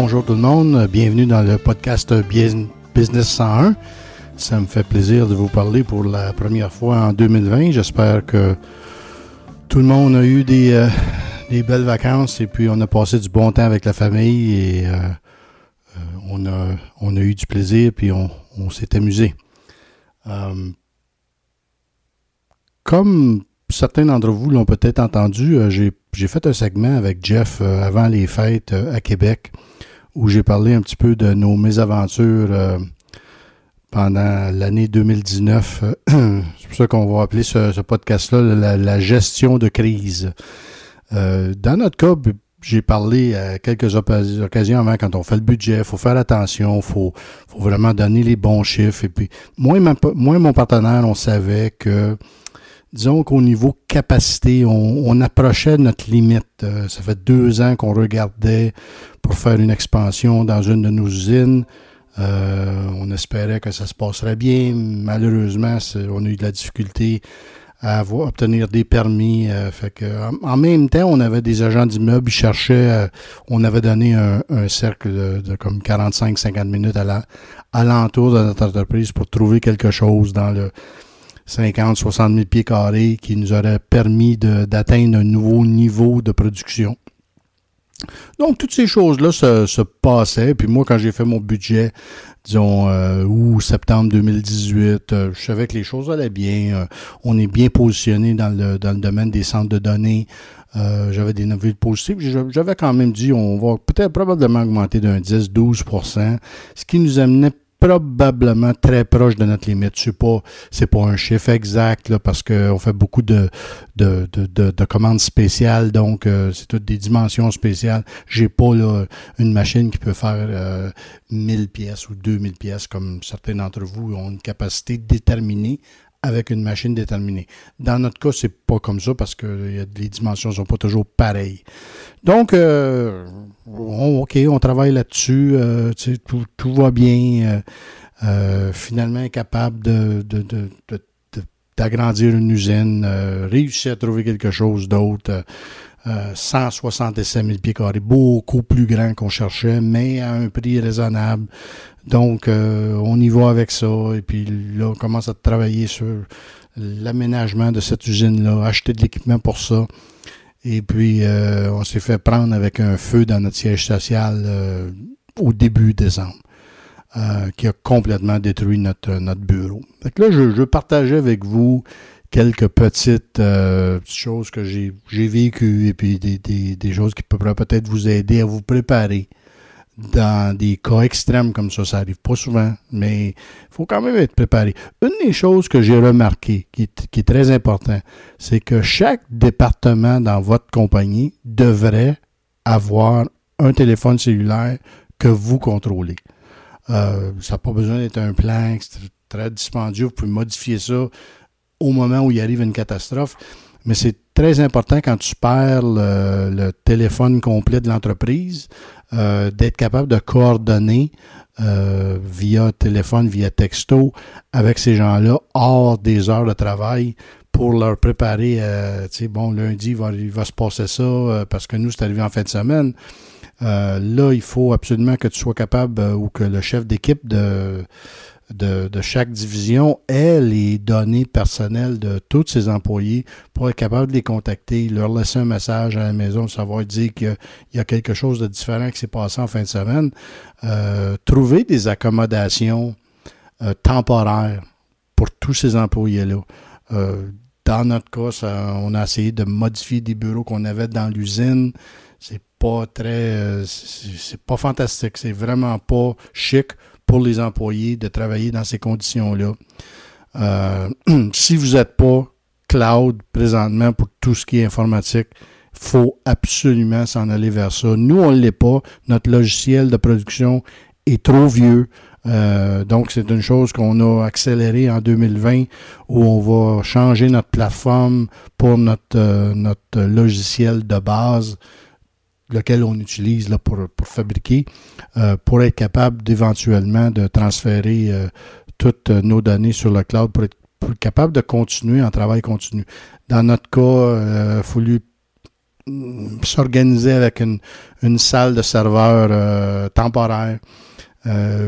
bonjour tout le monde. Bienvenue dans le podcast Business 101. Ça me fait plaisir de vous parler pour la première fois en 2020. J'espère que tout le monde a eu des, euh, des, belles vacances et puis on a passé du bon temps avec la famille et euh, euh, on, a, eu du plaisir puis on, s'est amusé. comme certains d'entre vous l'ont peut-être entendu, j'ai fait un segment avec Jeff avant les fêtes à Québec où j'ai parlé un petit peu de nos mésaventures euh, pendant l'année 2019. C'est pour ça qu'on va appeler ce, podcast-là la, gestion de crise. dans notre cas, j'ai parlé à quelques occasions avant, quand on fait le budget, il faut faire attention, il faut, vraiment donner les bons chiffres. Et puis, moi et mon partenaire, on savait que disons qu'au niveau capacité, on, approchait notre limite. Euh, ça fait deux ans qu'on regardait pour faire une expansion dans une de nos usines. Euh, on espérait que ça se passerait bien. Malheureusement, on a eu de la difficulté à obtenir des permis. Euh, en, même temps, on avait des agents d'immeubles, ils cherchaient, on avait donné un, cercle de, de comme 45-50 minutes à l'entour de notre entreprise pour trouver quelque chose dans le 50, 60 000 pieds carrés qui nous aurait permis d'atteindre un nouveau niveau de production. Donc, toutes ces choses-là se, passaient. Puis moi, quand j'ai fait mon budget, disons, euh, août, septembre 2018, euh, je savais que les choses allaient bien. Euh, on est bien positionné dans le, dans le domaine des centres de données. j'avais des nouvelles positives. J'avais quand même dit, on va peut-être probablement augmenter d'un 10-12% ce qui nous amenait probablement très proche de notre limite. C'est pas, pas un chiffre exact là, parce qu'on fait beaucoup de, de, de, de, commandes spéciales, donc euh, c'est toutes des dimensions spéciales. J'ai pas là, une machine qui peut faire euh, 1000 pièces ou 2000 pièces comme certains d'entre vous ont une capacité déterminée avec une machine déterminée. Dans notre cas, c'est pas comme ça parce que les dimensions sont pas toujours pareilles. Donc, euh, OK, on travaille là-dessus, euh, tout, tout, va bien. Euh, finalement, capable de, de, de, d'agrandir une usine, réussir à trouver quelque chose d'autre. 167 000 pieds carrés, beaucoup plus grand qu'on cherchait, mais à un prix raisonnable. Donc, euh, on y va avec ça. Et puis là, on commence à travailler sur l'aménagement de cette usine-là, acheter de l'équipement pour ça. Et puis, euh, on s'est fait prendre avec un feu dans notre siège social euh, au début décembre, qui a complètement détruit notre, notre bureau. Donc là, je, je partageais avec vous quelques petites choses que j'ai vécues et puis des, des choses qui pourraient peut-être vous aider à vous préparer dans des cas extrêmes comme ça, ça arrive pas souvent, mais il faut quand même être préparé. Une des choses que j'ai remarqué, qui est, très important, c'est que chaque département dans votre compagnie devrait avoir un téléphone cellulaire que vous contrôlez. Euh, ça n'a pas besoin d'être un plan très dispendieux, vous pouvez modifier ça au moment où il arrive une catastrophe, mais c'est très important quand tu perds le téléphone complet de l'entreprise euh, d'être capable de coordonner euh, via téléphone, via texto avec ces gens-là hors des heures de travail pour leur préparer, euh, tu sais, bon, lundi, il va, se passer ça euh, parce que nous, c'est arrivé en fin de semaine. là, il faut absolument que tu sois capable ou que le chef d'équipe de de, chaque division ait les données personnelles de tous ses employés pour être capable de les contacter, leur laisser un message à la maison, savoir dire qu'il y a quelque chose de différent qui s'est passé en fin de semaine. Euh, trouver des accommodations euh, temporaires pour tous ces employés-là. Euh, dans notre cas, on a essayé de modifier des bureaux qu'on avait dans l'usine. C'est pas très, c'est pas fantastique. C'est vraiment pas chic pour les employés de travailler dans ces conditions-là. Euh, si vous n'êtes pas cloud présentement pour tout ce qui est informatique, faut absolument s'en aller vers ça. Nous, on ne l'est pas. Notre logiciel de production est trop vieux. Euh, donc, c'est une chose qu'on a accélérée en 2020 où on va changer notre plateforme pour notre, euh, notre logiciel de base lequel on utilise là, pour, pour fabriquer, euh, pour être capable d'éventuellement de transférer euh, toutes nos données sur le cloud pour être capable de continuer en travail continu. Dans notre cas, il euh, a fallu s'organiser avec une, une, salle de serveur temporaire.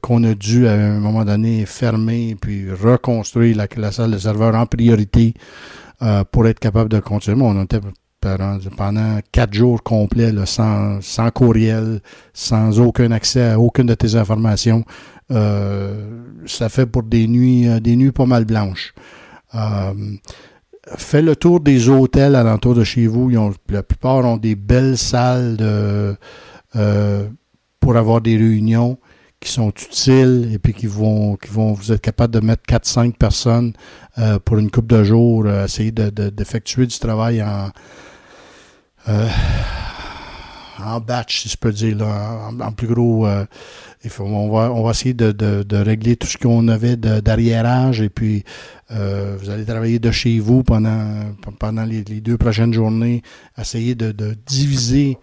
qu'on a dû à un moment donné fermer puis reconstruire la, la salle de serveur en priorité pour être capable de continuer. On était pendant quatre jours complets, sans, sans, courriel, sans aucun accès à aucune de tes informations. Euh, ça fait pour des nuits, euh, des nuits pas mal blanches. Euh, fais le tour des hôtels alentour de chez vous. la plupart ont des belles salles de, pour avoir des réunions qui sont utiles et puis qui vont, qui vont vous être capable de mettre 4-5 personnes pour une coupe de jours, essayer d'effectuer du travail en, euh, en batch, si je peux dire, là, en, plus gros. Euh, il faut, on, va, on va essayer de, de, régler tout ce qu'on avait d'arriérage et puis euh, vous allez travailler de chez vous pendant, pendant les, deux prochaines journées, essayer de, de, diviser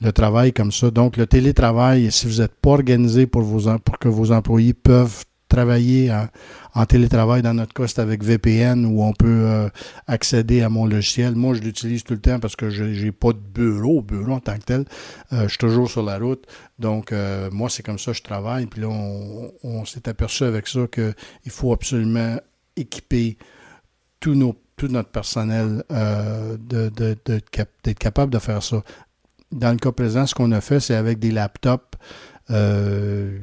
le travail comme ça. Donc, le télétravail, si vous n'êtes pas organisé pour, vos, pour que vos employés peuvent travailler en, télétravail. Dans notre cas, c'est avec VPN où on peut euh, accéder à mon logiciel. Moi, je l'utilise tout le temps parce que je n'ai pas de bureau, bureau en tant que tel. Euh, je suis toujours sur la route. Donc, euh, moi, c'est comme ça que je travaille. Puis là, on, s'est aperçu avec ça qu'il faut absolument équiper tout, nos, tout notre personnel d'être capable de faire ça. Dans le cas présent, ce qu'on a fait, c'est avec des laptops euh,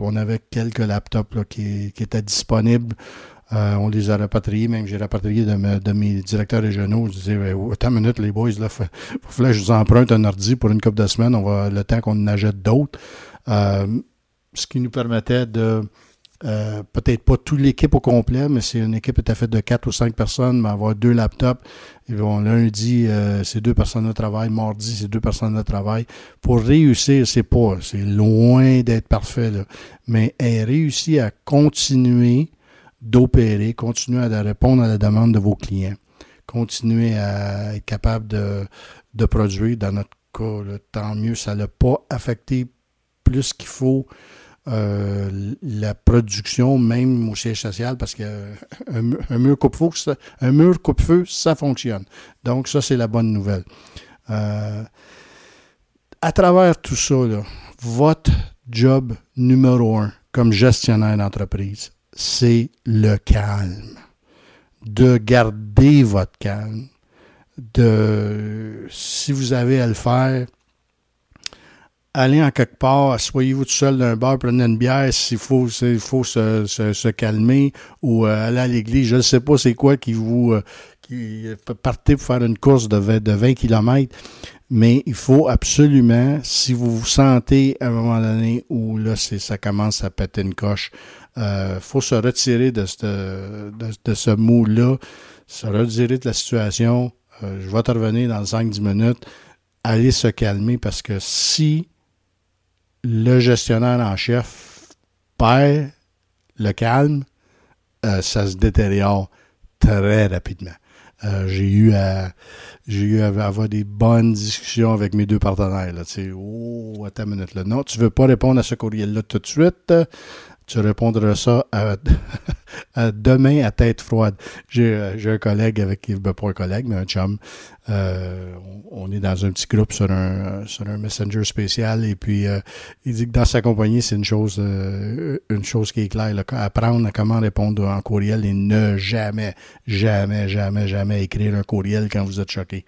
on avait quelques laptops qui, étaient disponibles. Euh, on les a rapatriés, même j'ai rapatrié de, mes directeurs régionaux. Je disais, attends une minute, les boys, là, faut, que je vous emprunte un ordi pour une couple de semaines, on va le temps qu'on en achète d'autres. Euh, ce qui nous permettait de euh, peut-être pas toute l'équipe au complet, mais c'est une équipe qui est faite de quatre ou cinq personnes, mais avoir deux laptops. Et bon, lundi, euh, c'est deux personnes de travail. Mardi, c'est deux personnes de travail. Pour réussir, c'est pas, c'est loin d'être parfait, mais elle réussit à continuer d'opérer, continuer à répondre à la demande de vos clients, continuer à être capable de, produire. Dans notre cas, tant mieux, ça n'a pas affecté plus qu'il faut euh, la production, même au siège social, parce qu'un un mur coupe-feu, un mur coupe-feu, ça fonctionne. Donc, ça, c'est la bonne nouvelle. Euh, à travers tout ça, votre job numéro un comme gestionnaire d'entreprise, c'est le calme. De garder votre calme. De, si vous avez à le faire, allez en quelque part, asseyez-vous tout seul d'un bar, prenez une bière s'il faut, s'il faut se, se, calmer ou euh, aller à l'église. Je ne sais pas c'est quoi qui vous euh, qui partez pour faire une course de 20, de 20 km, mais il faut absolument, si vous vous sentez à un moment donné où là c'est, ça commence à péter une coche, euh, faut se retirer de, ce, de, de ce mot-là, se retirer de la situation. Euh, je vais te revenir dans 5-10 minutes. Allez se calmer parce que si le gestionnaire en chef perd le calme, euh, ça se détériore très rapidement. Euh, j'ai eu à avoir des bonnes discussions avec mes deux partenaires. Là, oh, attends une minute. Là. Non, tu veux pas répondre à ce courriel-là tout de suite tu répondras ça à, demain à tête froide. J'ai, un collègue avec qui, ben, pas un collègue, mais un chum. Euh, on, est dans un petit groupe sur un, sur un messenger spécial et puis euh, il dit que dans sa compagnie, c'est une chose, euh, une chose qui est claire. Là, apprendre à comment répondre en courriel et ne jamais, jamais, jamais, jamais écrire un courriel quand vous êtes choqué.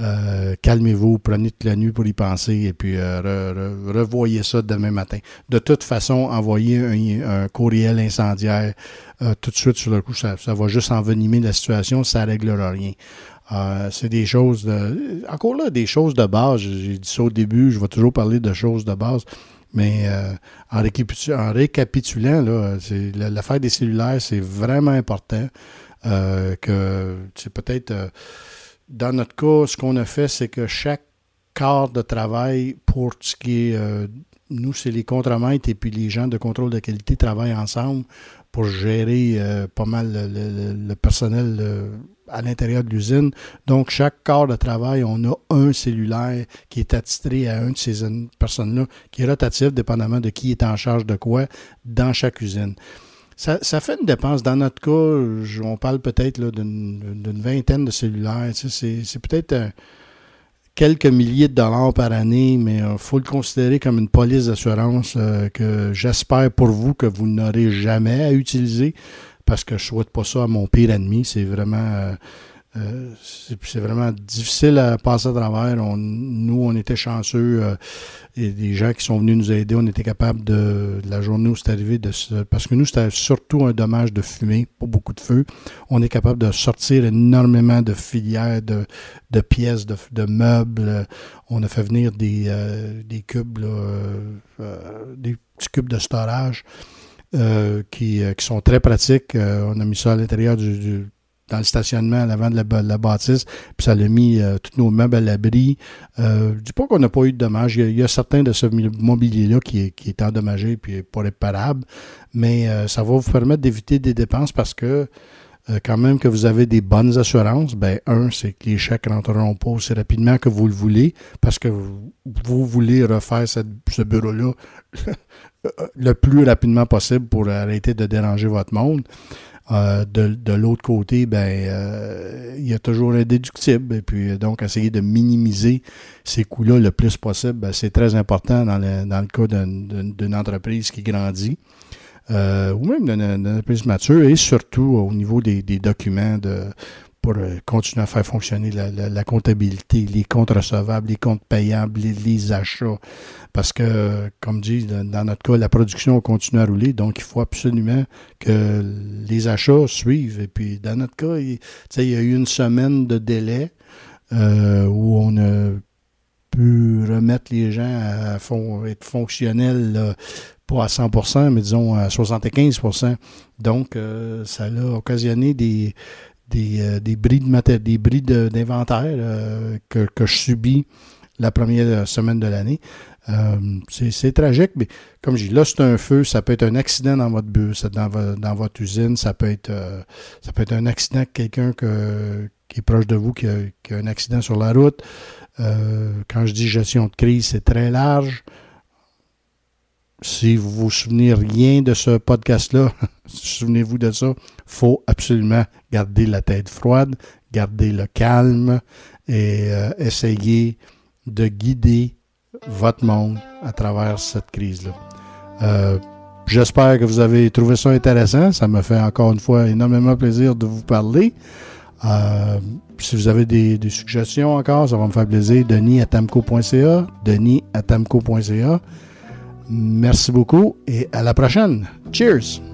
Euh, calmez-vous, prenez toute la nuit pour y penser et puis euh, revoyez ça demain matin. De toute façon, envoyer un, courriel incendiaire euh, tout de suite sur le coup, ça, va juste envenimer la situation, ça ne réglera rien. c'est des choses de. Encore là, des choses de base. J'ai dit ça au début, je vais toujours parler de choses de base. Mais en, récapitulant, en, récapitulant, là, l'affaire des cellulaires, c'est vraiment important. que c'est peut-être dans notre cas, ce qu'on a fait, c'est que chaque quart de travail pour ce qui est, euh, nous, c'est les contremaîtres et puis les gens de contrôle de qualité travaillent ensemble pour gérer euh, pas mal le, personnel euh, à l'intérieur de l'usine. Donc, chaque quart de travail, on a un cellulaire qui est attitré à une de ces personnes-là, qui est rotatif, dépendamment de qui est en charge de quoi, dans chaque usine. Ça, fait une dépense. Dans notre cas, on parle peut-être d'une vingtaine de cellulaires. c'est peut-être quelques milliers de dollars par année, mais il faut le considérer comme une police d'assurance que j'espère pour vous que vous n'aurez jamais à utiliser parce que je souhaite pas ça à mon pire ennemi. C'est vraiment euh, c'est vraiment difficile à passer à travers. nous, on était chanceux. Euh, et des gens qui sont venus nous aider, on était capable de, la journée où c'est arrivé, de, parce que nous, c'était surtout un dommage de fumée, pas beaucoup de feu. On est capable de sortir énormément de filières, de, de pièces, de, de, meubles. On a fait venir des, euh, des cubes, des petits cubes de storage. qui, qui, sont très pratiques. on a mis ça à l'intérieur du, dans le stationnement à l'avant de la, bâtisse, puis ça a mis euh, tous nos meubles à l'abri. Euh, je dis pas qu'on n'a pas eu de dommages. Il y a, certains de ce mobilier-là qui, qui, est endommagé puis pas réparable, mais euh, ça va vous permettre d'éviter des dépenses parce que euh, quand même que vous avez des bonnes assurances, ben un, c'est que les chèques rentreront pas aussi rapidement que vous le voulez, parce que vous voulez refaire ce bureau-là le plus rapidement possible pour arrêter de déranger votre monde. Euh, de, l'autre côté, ben euh, il y a toujours un déductible. Et puis euh, donc, essayer de minimiser ces coûts-là le plus possible, ben, c'est très important dans le, dans le cas d'une entreprise qui grandit. ou même d'une entreprise mature et surtout au niveau des, des documents de, pour euh, continuer à faire fonctionner la, comptabilité, les comptes recevables, les comptes payables, les, achats. Parce que, comme dit, dans notre cas, la production continue à rouler, donc il faut absolument que les achats suivent. Et puis, dans notre cas, il, y a eu une semaine de délai euh, où on a pu remettre les gens à être fonctionnels, pas à 100% mais disons à 75% Donc, euh, ça a occasionné des, des, euh, des bris de des d'inventaire euh, que, je subis la première semaine de l'année. Euh, c'est tragique, mais comme je dis, là, c'est un feu, ça peut être un accident dans votre bus, dans, votre usine, ça peut être ça peut être un accident quelqu'un qui est proche de vous qui a, qui a, un accident sur la route. quand je dis gestion de crise, c'est très large. Si vous vous souvenez rien de ce podcast-là, souvenez-vous de ça. Faut absolument garder la tête froide, garder le calme et euh, essayer de guider votre monde à travers cette crise-là. Euh, j'espère que vous avez trouvé ça intéressant. Ça me fait encore une fois énormément plaisir de vous parler. Euh, si vous avez des, suggestions encore, ça va me faire plaisir. Denis à tamco.ca. Denis à tamco.ca. Merci beaucoup et à la prochaine. Cheers!